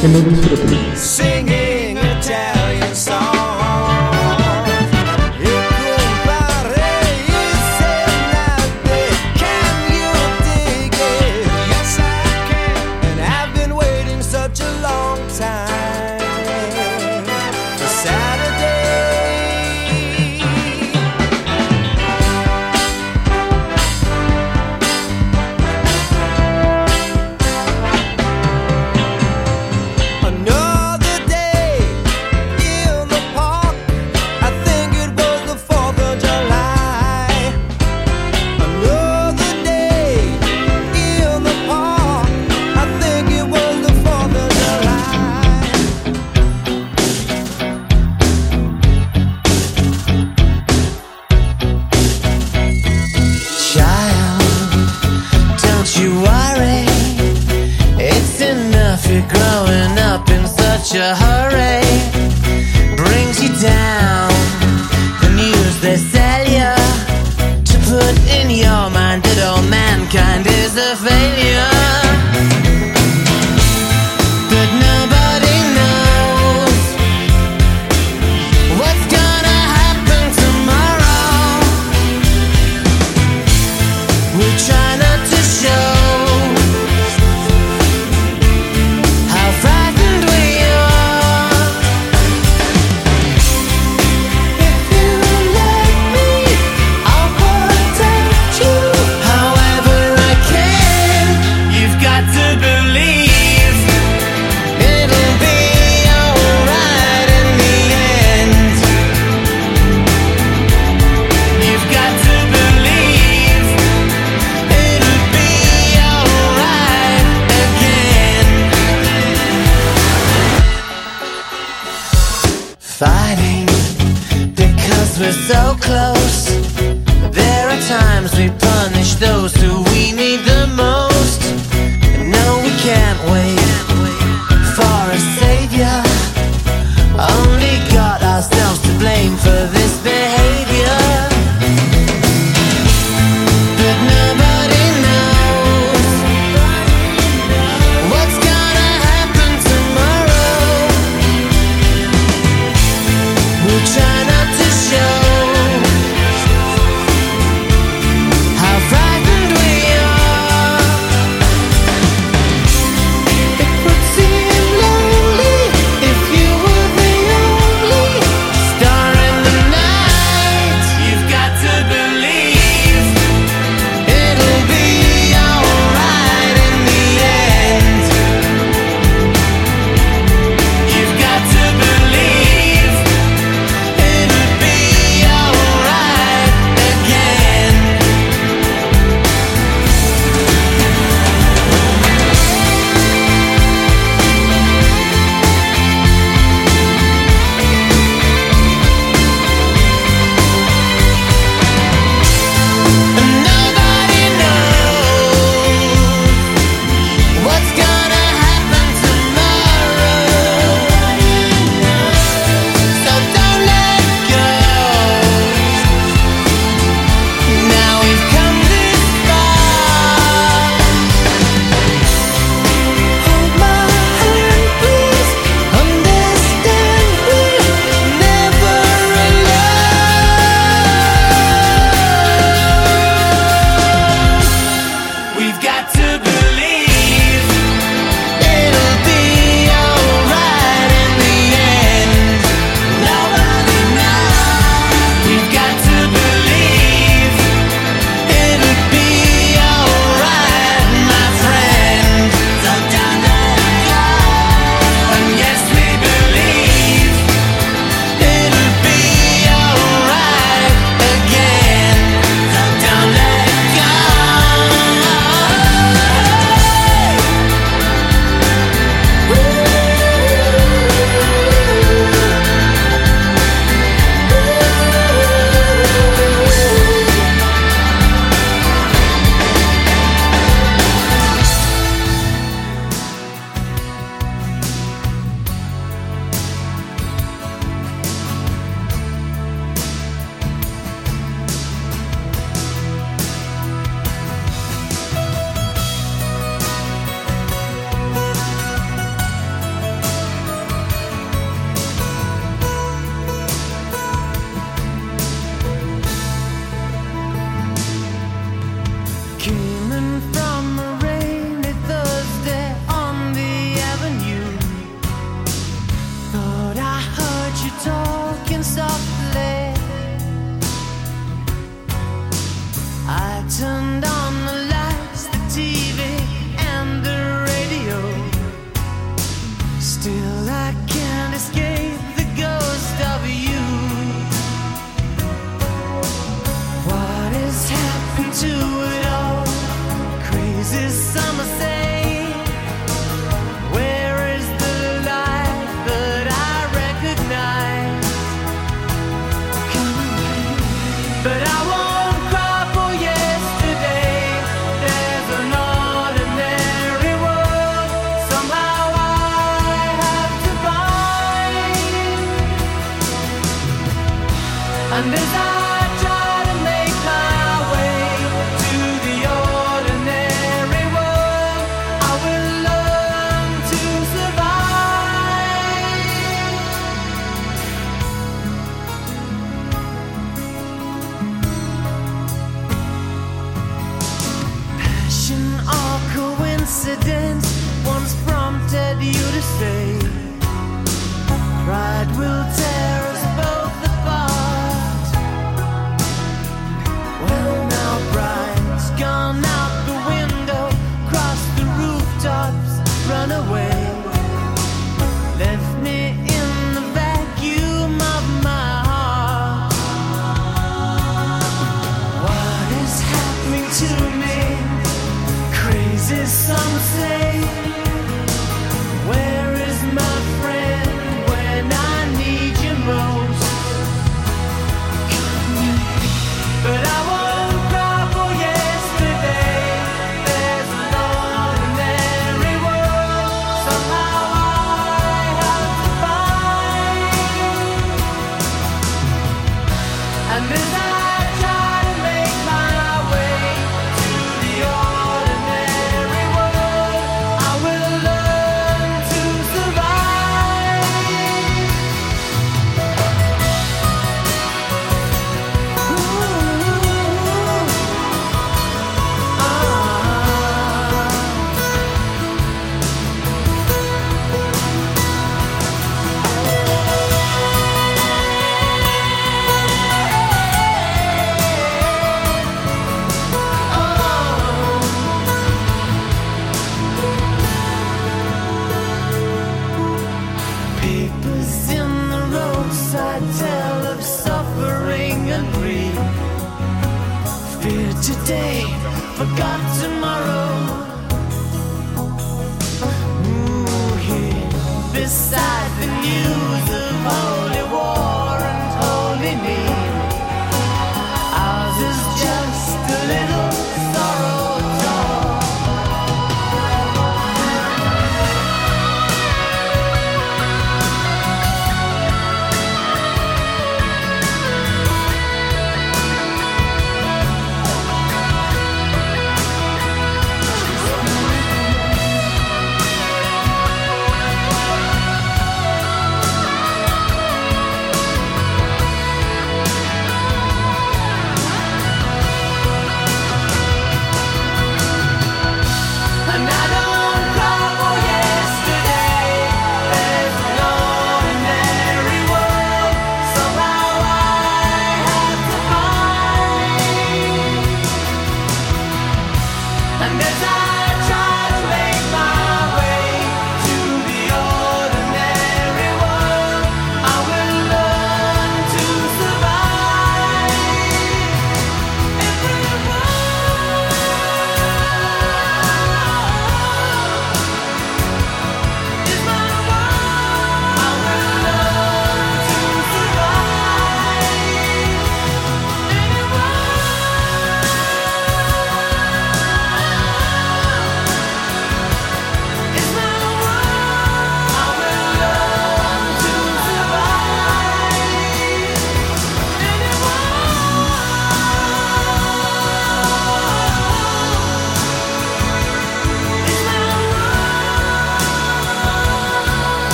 Que lo disfruten. all minded, all mankind is a failure. times we undeserved. today, forgot forgotten.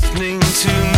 listening to me.